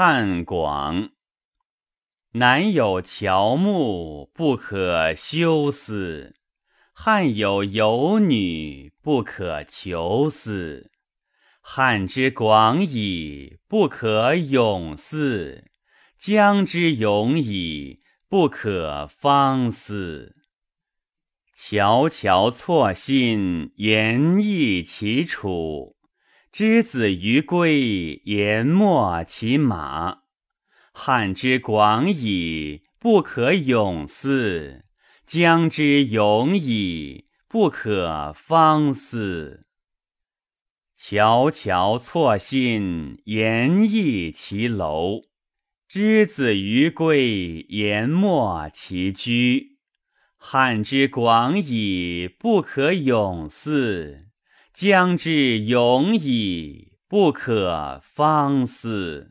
汉广。南有乔木，不可休思；汉有游女，不可求思。汉之广矣，不可泳思；江之永矣，不可方思。悄悄错信，言易其楚；之子于归，言秣其马。汉之广矣，不可泳思；江之永矣，不可方思。悄悄错信，言易其楼；之子于归，言秣其居。汉之广矣，不可泳思；将至永矣，不可方思。